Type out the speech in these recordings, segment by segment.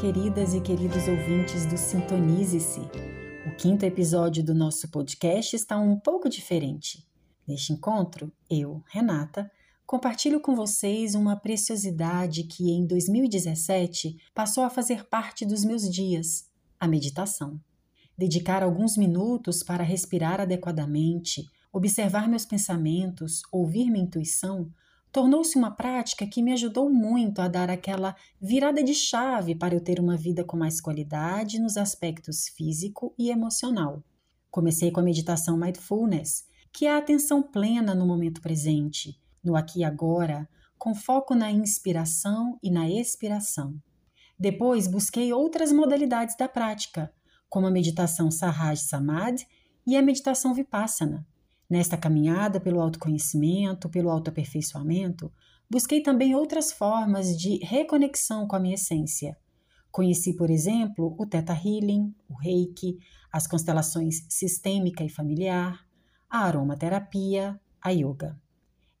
Queridas e queridos ouvintes do Sintonize-se. O quinto episódio do nosso podcast está um pouco diferente. Neste encontro, eu, Renata, compartilho com vocês uma preciosidade que em 2017 passou a fazer parte dos meus dias: a meditação. Dedicar alguns minutos para respirar adequadamente, observar meus pensamentos, ouvir minha intuição tornou-se uma prática que me ajudou muito a dar aquela virada de chave para eu ter uma vida com mais qualidade nos aspectos físico e emocional. Comecei com a meditação mindfulness, que é a atenção plena no momento presente, no aqui e agora, com foco na inspiração e na expiração. Depois busquei outras modalidades da prática, como a meditação Sahaj Samadhi e a meditação Vipassana. Nesta caminhada pelo autoconhecimento, pelo autoaperfeiçoamento, busquei também outras formas de reconexão com a minha essência. Conheci, por exemplo, o Theta Healing, o Reiki, as constelações sistêmica e familiar, a aromaterapia, a yoga.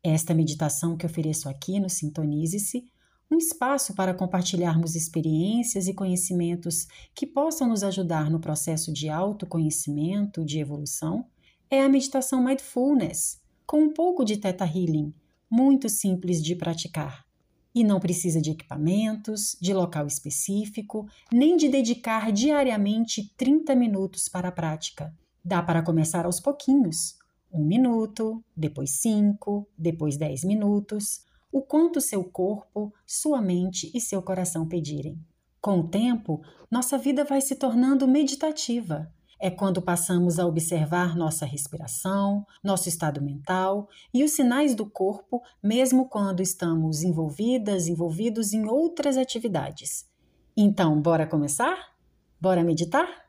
Esta meditação que ofereço aqui no Sintonize-se, um espaço para compartilharmos experiências e conhecimentos que possam nos ajudar no processo de autoconhecimento, de evolução, é a meditação mindfulness, com um pouco de teta healing, muito simples de praticar. E não precisa de equipamentos, de local específico, nem de dedicar diariamente 30 minutos para a prática. Dá para começar aos pouquinhos. Um minuto, depois cinco, depois dez minutos, o quanto seu corpo, sua mente e seu coração pedirem. Com o tempo, nossa vida vai se tornando meditativa é quando passamos a observar nossa respiração, nosso estado mental e os sinais do corpo, mesmo quando estamos envolvidas, envolvidos em outras atividades. Então, bora começar? Bora meditar?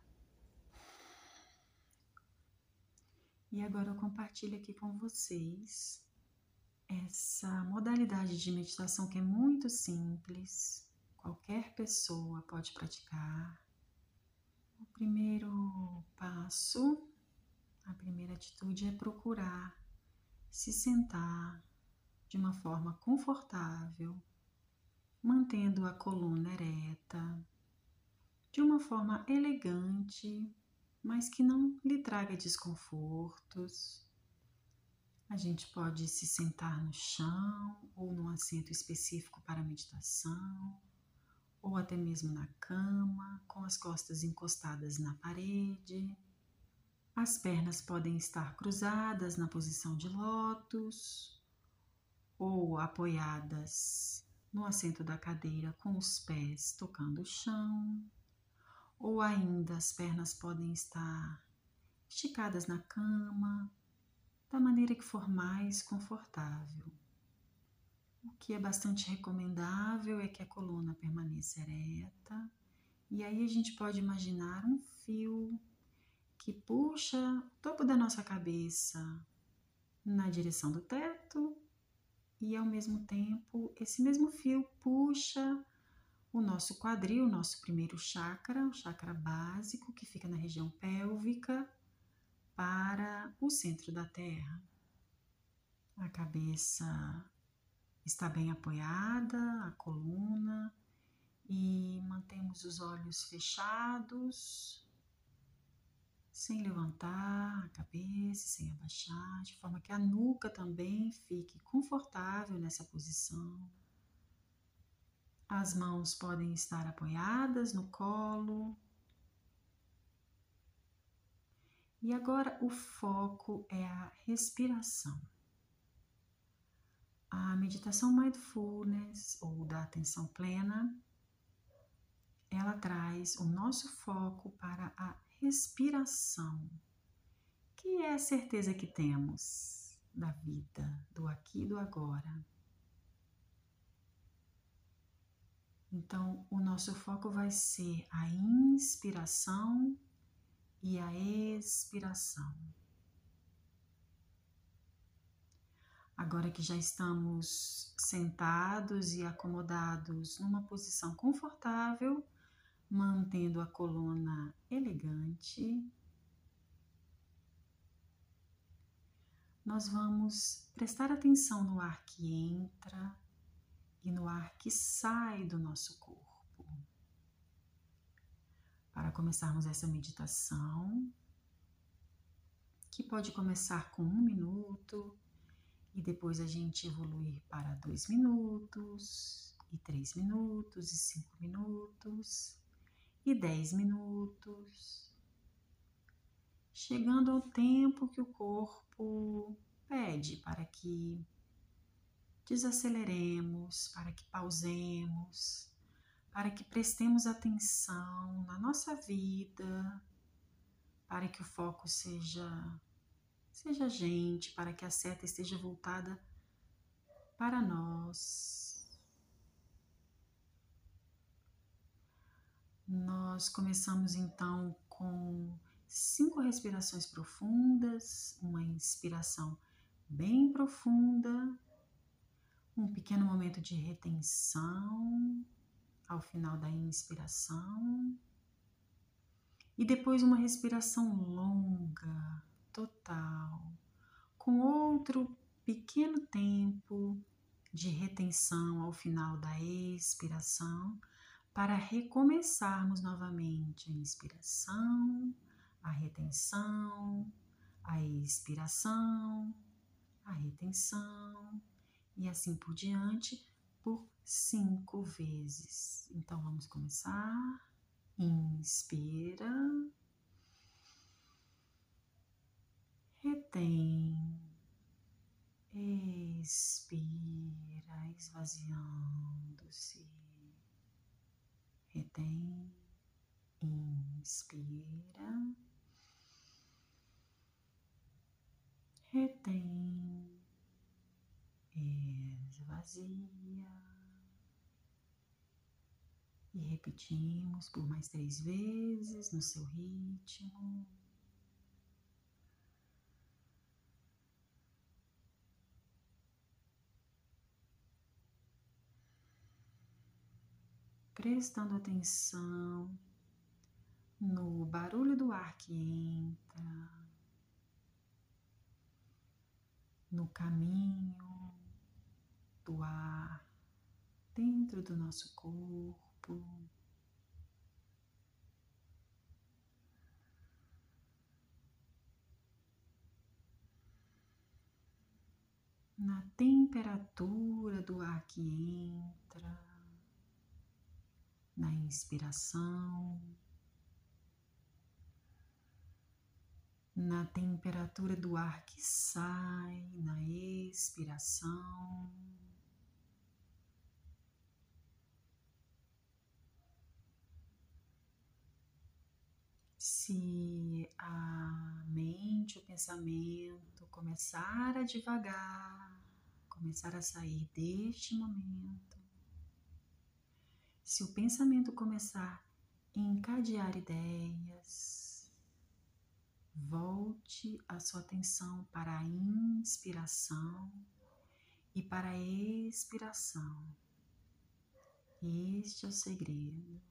E agora eu compartilho aqui com vocês essa modalidade de meditação que é muito simples, qualquer pessoa pode praticar primeiro passo, a primeira atitude é procurar se sentar de uma forma confortável, mantendo a coluna ereta, de uma forma elegante, mas que não lhe traga desconfortos. A gente pode se sentar no chão ou num assento específico para meditação ou até mesmo na cama, com as costas encostadas na parede. As pernas podem estar cruzadas na posição de lótus ou apoiadas no assento da cadeira com os pés tocando o chão, ou ainda as pernas podem estar esticadas na cama, da maneira que for mais confortável. O que é bastante recomendável é que a coluna permaneça ereta. E aí a gente pode imaginar um fio que puxa o topo da nossa cabeça na direção do teto e ao mesmo tempo esse mesmo fio puxa o nosso quadril, o nosso primeiro chakra, o chakra básico que fica na região pélvica para o centro da terra. A cabeça está bem apoiada, a coluna, e mantemos os olhos fechados, sem levantar a cabeça, sem abaixar, de forma que a nuca também fique confortável nessa posição. As mãos podem estar apoiadas no colo. E agora o foco é a respiração. A meditação mindfulness ou da atenção plena, ela traz o nosso foco para a respiração, que é a certeza que temos da vida, do aqui e do agora. Então, o nosso foco vai ser a inspiração e a expiração. Agora que já estamos sentados e acomodados numa posição confortável, mantendo a coluna elegante, nós vamos prestar atenção no ar que entra e no ar que sai do nosso corpo. para começarmos essa meditação, que pode começar com um minuto e depois a gente evoluir para dois minutos, e três minutos, e cinco minutos, e dez minutos, chegando ao tempo que o corpo pede para que desaceleremos, para que pausemos, para que prestemos atenção na nossa vida, para que o foco seja seja gente, para que a seta esteja voltada para nós. Nós começamos então com cinco respirações profundas, uma inspiração bem profunda, um pequeno momento de retenção ao final da inspiração e depois uma respiração longa, total, com outro pequeno tempo de retenção ao final da expiração para recomeçarmos novamente a inspiração, a retenção, a expiração, a retenção e assim por diante por cinco vezes. Então vamos começar. Inspira, retém, expira, esvaziando-se, retém, inspira, retém, esvazia. E repetimos por mais três vezes no seu ritmo. Prestando atenção no barulho do ar que entra, no caminho do ar dentro do nosso corpo. Na temperatura do ar que entra, na inspiração, na temperatura do ar que sai, na expiração. se a mente, o pensamento começar a devagar, começar a sair deste momento, se o pensamento começar a encadear ideias, volte a sua atenção para a inspiração e para a expiração. Este é o segredo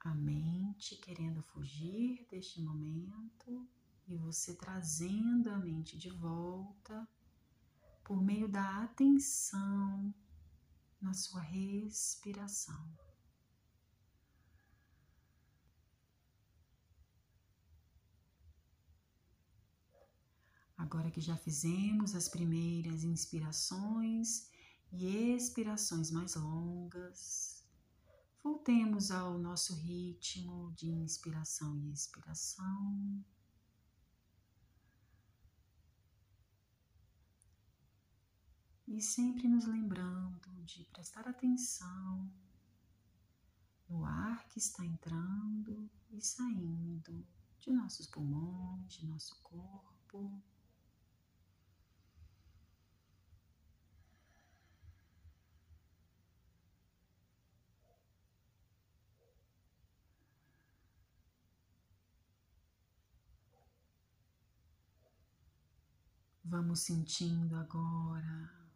a mente querendo fugir deste momento e você trazendo a mente de volta por meio da atenção na sua respiração. Agora que já fizemos as primeiras inspirações e expirações mais longas, Voltemos ao nosso ritmo de inspiração e expiração. E sempre nos lembrando de prestar atenção no ar que está entrando e saindo de nossos pulmões, de nosso corpo. Vamos sentindo agora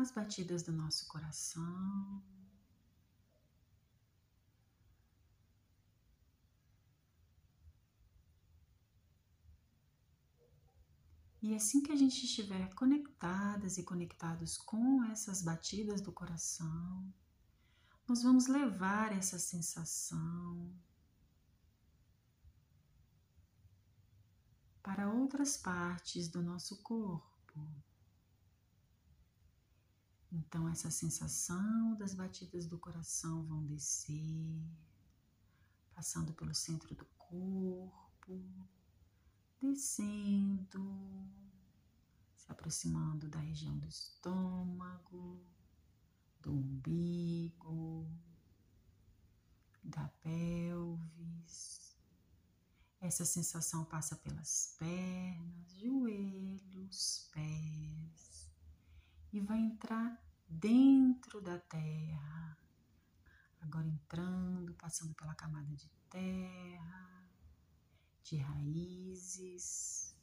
as batidas do nosso coração. E assim que a gente estiver conectadas e conectados com essas batidas do coração, nós vamos levar essa sensação para outras partes do nosso corpo. Então, essa sensação das batidas do coração vão descer, passando pelo centro do corpo, descendo, se aproximando da região do estômago, do umbigo, da pelvis. Essa sensação passa pelas pernas, joelhos, pés e vai entrar dentro da terra. Agora entrando, passando pela camada de terra, de raízes,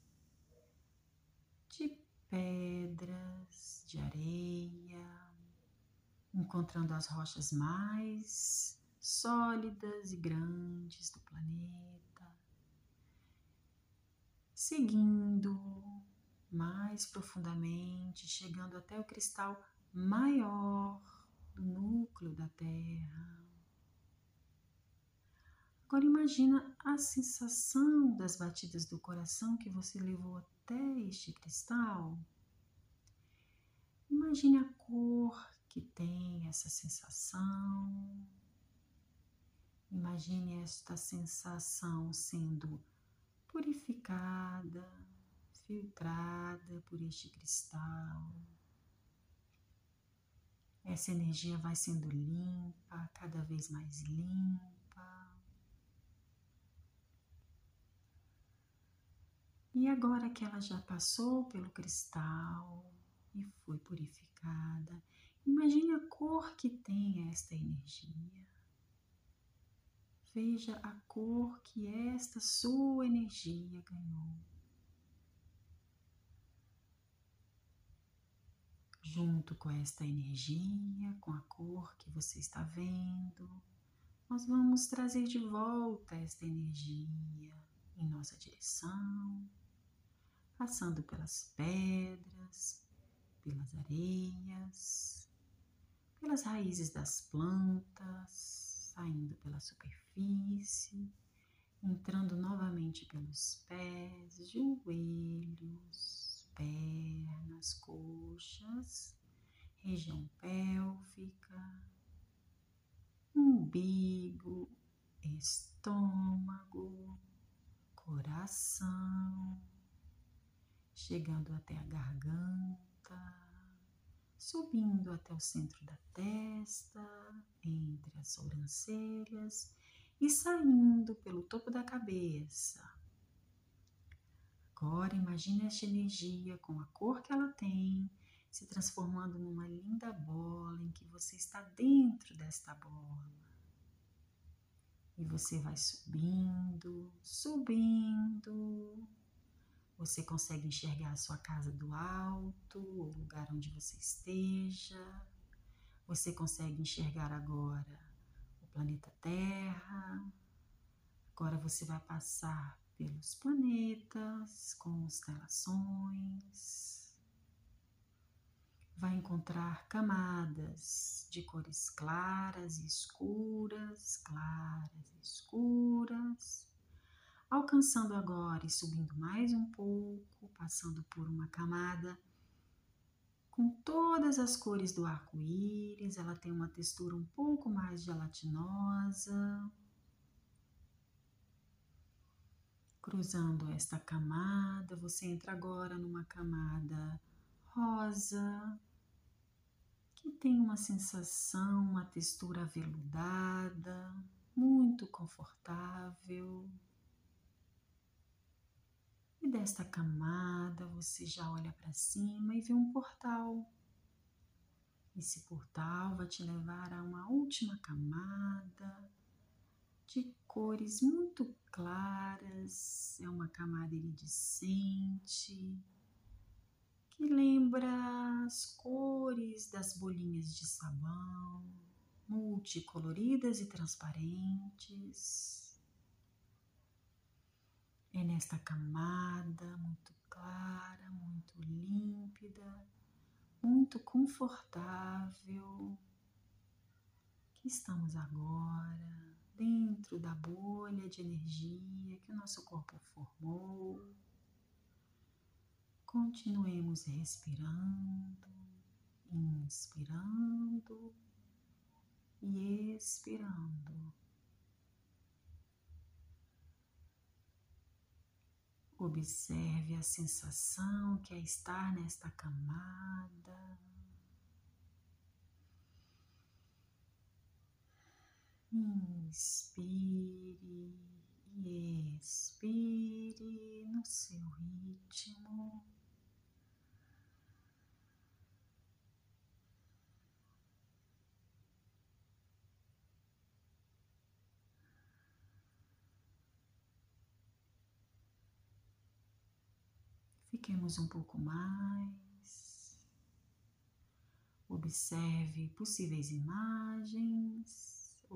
de pedras, de areia, encontrando as rochas mais sólidas e grandes do planeta, seguindo mais profundamente, chegando até o cristal maior do núcleo da Terra. Agora imagina a sensação das batidas do coração que você levou até este cristal. Imagine a cor que tem essa sensação. Imagine esta sensação sendo purificada, filtrada por este cristal. Essa energia vai sendo limpa, cada vez mais limpa. E agora que ela já passou pelo cristal e foi purificada, imagine a cor que tem esta energia. Veja a cor que esta sua energia ganhou. Junto com esta energia, com a cor que você está vendo, nós vamos trazer de volta esta energia em nossa direção, passando pelas pedras, pelas areias, pelas raízes das plantas, saindo pela superfície, entrando novamente pelos pés, joelhos, pernas, coxas, região pélvica, umbigo, estômago, coração, chegando até a garganta, subindo até o centro da testa, entre as sobrancelhas e saindo pelo topo da cabeça Agora imagine esta energia com a cor que ela tem, se transformando numa linda bola em que você está dentro desta bola. E você vai subindo, subindo. Você consegue enxergar a sua casa do alto, o lugar onde você esteja. Você consegue enxergar agora o planeta Terra. Agora você vai passar pelos planetas, constelações. Vai encontrar camadas de cores claras e escuras, claras e escuras, alcançando agora e subindo mais um pouco, passando por uma camada com todas as cores do arco-íris. Ela tem uma textura um pouco mais gelatinosa, Cruzando esta camada, você entra agora numa camada rosa, que tem uma sensação, uma textura aveludada, muito confortável. E desta camada você já olha para cima e vê um portal. Esse portal vai te levar a uma última camada de cores muito claras, é uma camada iridescente que lembra as cores das bolinhas de sabão, multicoloridas e transparentes. É nesta camada muito clara, muito límpida, muito confortável, que estamos agora dentro da bolha de energia que o nosso corpo formou. Continuemos respirando, inspirando e expirando. Observe a sensação que é estar nesta camada. Inspire e expire no seu ritmo. Fiquemos um pouco mais. Observe possíveis imagens,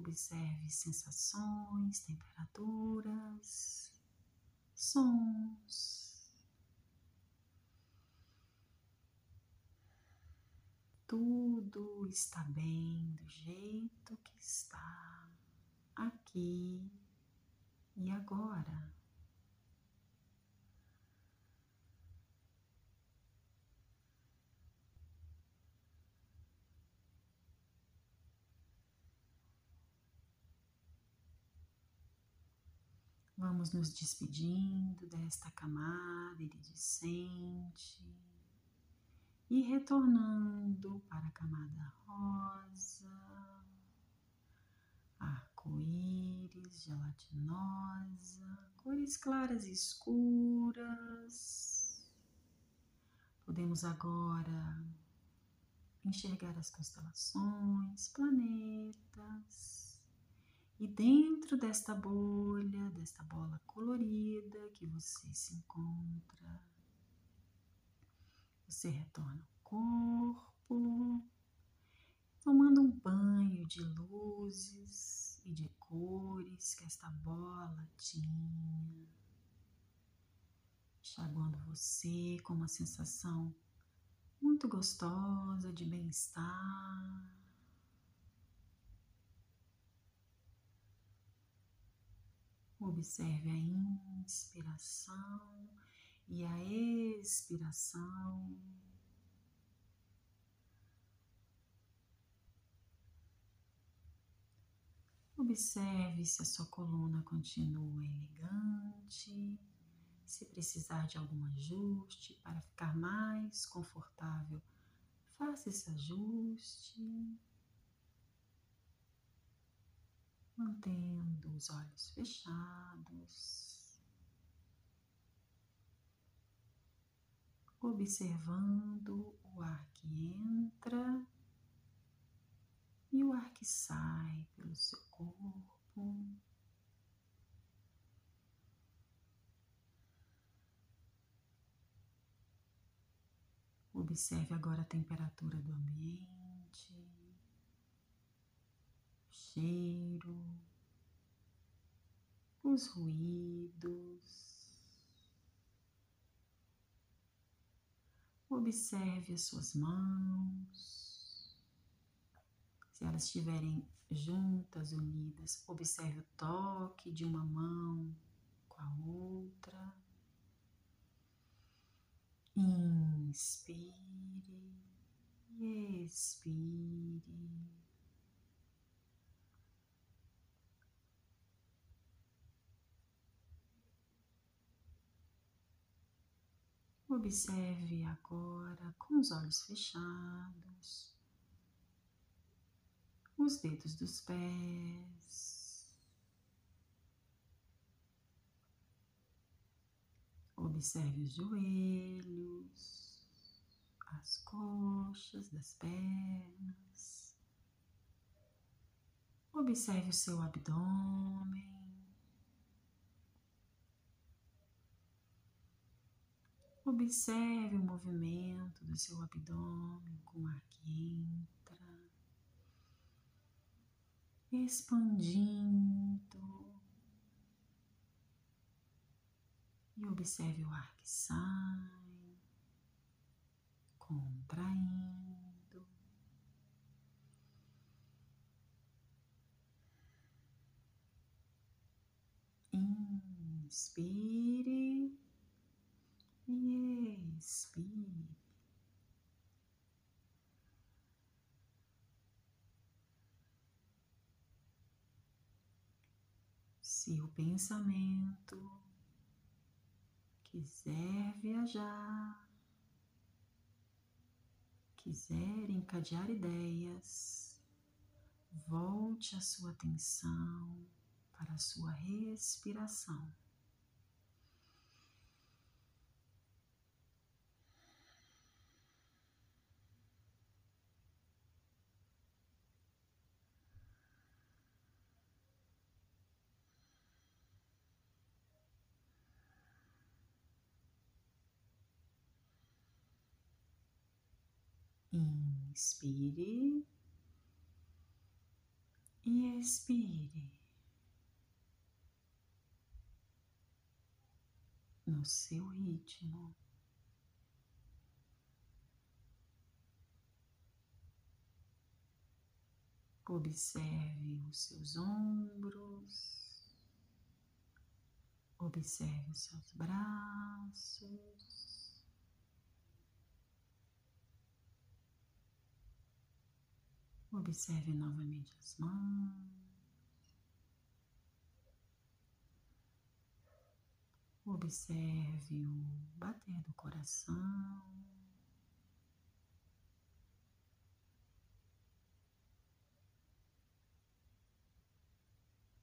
observe sensações, temperaturas, sons. Tudo está bem do jeito que está aqui e agora. Vamos nos despedindo desta camada iridescente e retornando para a camada rosa, arco-íris, gelatinosa, cores claras e escuras. Podemos agora enxergar as constelações, planetas e dentro desta bolha, desta bola colorida que você se encontra, você retorna ao corpo, tomando um banho de luzes e de cores que esta bola tinha, enxaguando você com uma sensação muito gostosa de bem-estar. Observe a inspiração e a expiração. Observe se a sua coluna continua elegante, se precisar de algum ajuste para ficar mais confortável, faça esse ajuste. Mantendo os olhos fechados, observando o ar que entra e o ar que sai pelo seu corpo. Observe agora a temperatura do ambiente cheiro, os ruídos. Observe as suas mãos. Se elas estiverem juntas, unidas, observe o toque de uma mão com a outra. Inspire expire. Observe agora com os olhos fechados os dedos dos pés. Observe os joelhos, as coxas das pernas. Observe o seu abdômen. Observe o movimento do seu abdômen com o ar que entra, expandindo. E observe o ar que sai, contraindo. Inspire e expire. Se o pensamento quiser viajar, quiser encadear ideias, volte a sua atenção para a sua respiração. Inspire e expire no seu ritmo. Observe os seus ombros, observe os seus braços. Observe novamente as mãos. Observe o bater do coração.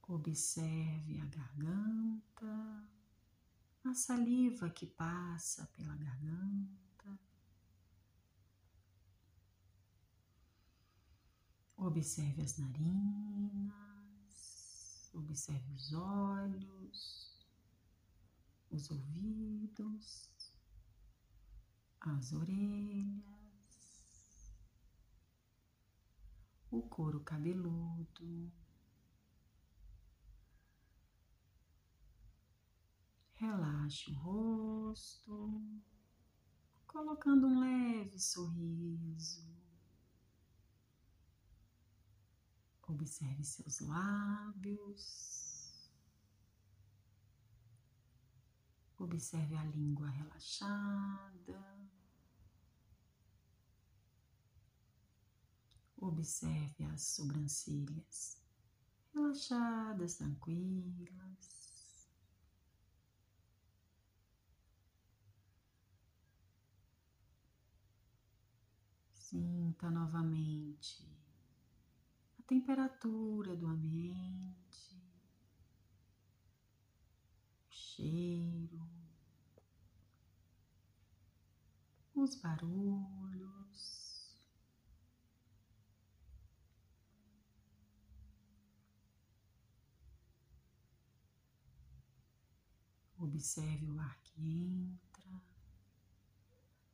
Observe a garganta, a saliva que passa pela garganta. Observe as narinas, observe os olhos, os ouvidos, as orelhas, o couro cabeludo. Relaxe o rosto, colocando um leve sorriso. Observe seus lábios. Observe a língua relaxada. Observe as sobrancelhas relaxadas, tranquilas. Sinta novamente temperatura do ambiente, o cheiro, os barulhos. Observe o ar que entra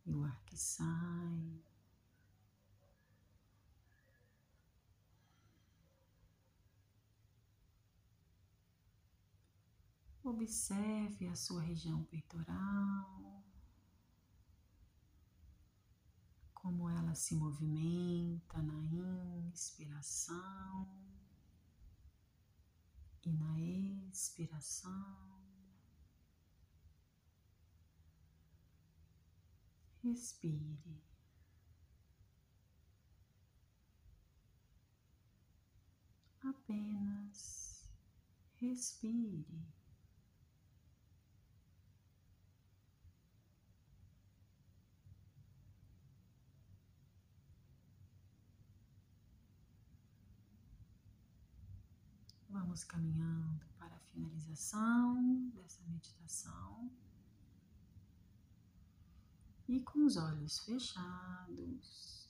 e o ar que sai. Observe a sua região peitoral, como ela se movimenta na inspiração e na expiração. Respire. Apenas respire. Vamos caminhando para a finalização dessa meditação. E com os olhos fechados,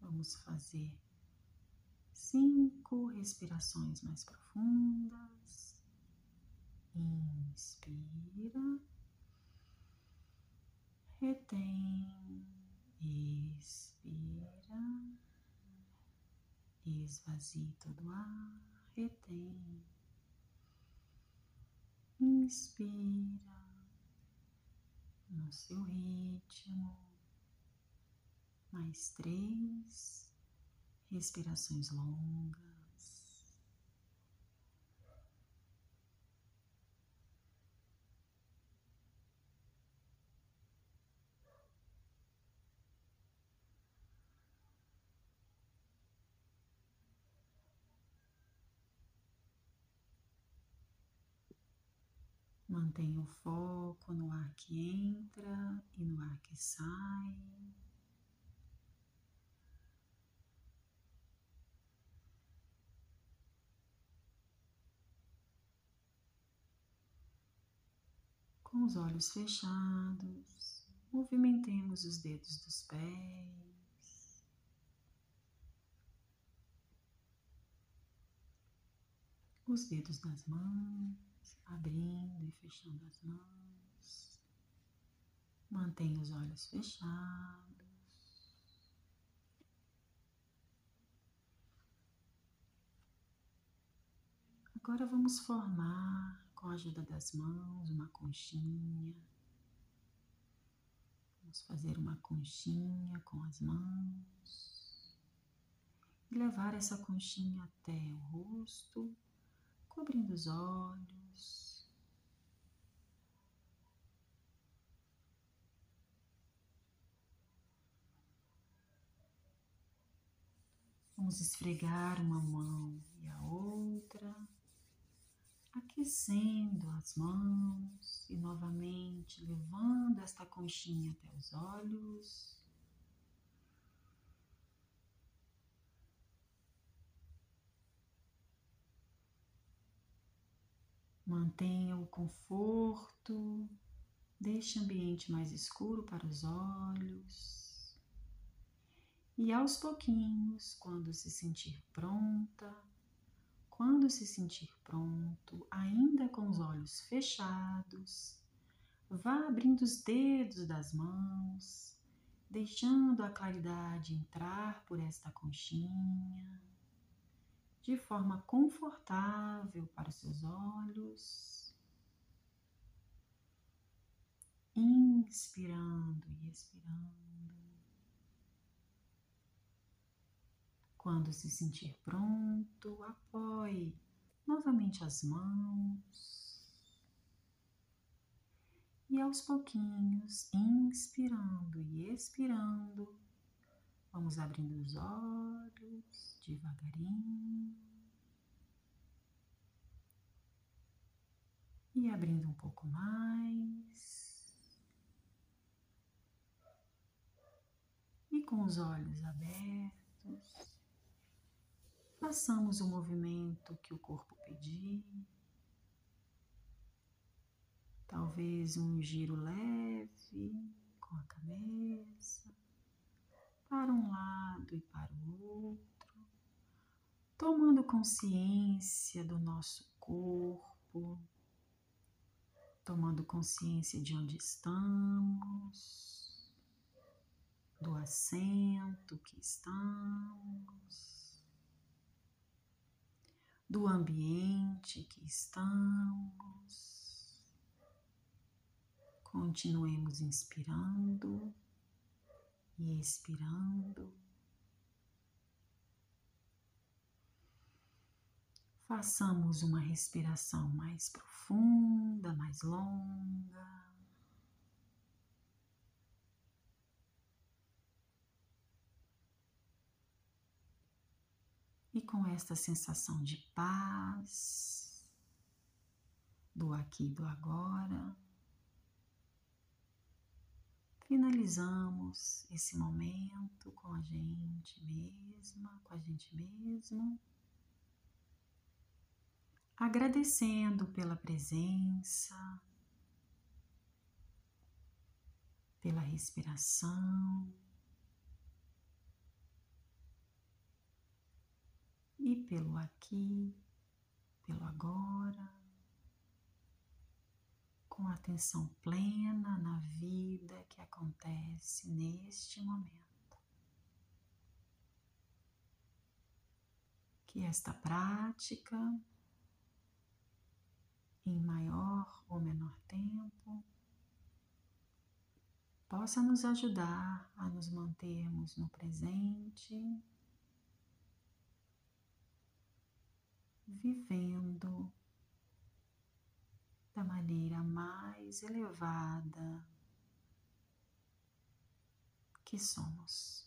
vamos fazer cinco respirações mais profundas. Inspira, retém, expira, esvazie todo o ar retém. Inspira no seu ritmo. Mais três respirações longas. Mantenha o foco no ar que entra e no ar que sai. Com os olhos fechados, movimentemos os dedos dos pés. Os dedos das mãos abrindo e fechando as mãos. Mantenha os olhos fechados. Agora vamos formar, com a ajuda das mãos, uma conchinha. Vamos fazer uma conchinha com as mãos e levar essa conchinha até o rosto, cobrindo os olhos Vamos esfregar uma mão e a outra, aquecendo as mãos e novamente levando esta conchinha até os olhos. Mantenha o conforto, deixe o ambiente mais escuro para os olhos. E aos pouquinhos, quando se sentir pronta, quando se sentir pronto, ainda com os olhos fechados, vá abrindo os dedos das mãos, deixando a claridade entrar por esta conchinha, de forma confortável para os seus olhos. Inspirando e expirando. Quando se sentir pronto, apoie novamente as mãos e aos pouquinhos, inspirando e expirando, vamos abrindo os olhos devagarinho e abrindo um pouco mais. E com os olhos abertos, Façamos o movimento que o corpo pedir. Talvez um giro leve com a cabeça para um lado e para o outro, tomando consciência do nosso corpo, tomando consciência de onde estamos, do assento que estamos do ambiente que estamos. Continuemos inspirando e expirando. Façamos uma respiração mais profunda, mais longa. E com esta sensação de paz, do aqui e do agora, finalizamos esse momento com a gente mesma, com a gente mesmo, agradecendo pela presença, pela respiração. e pelo aqui, pelo agora, com atenção plena na vida que acontece neste momento. Que esta prática, em maior ou menor tempo, possa nos ajudar a nos mantermos no presente vivendo da maneira mais elevada que somos.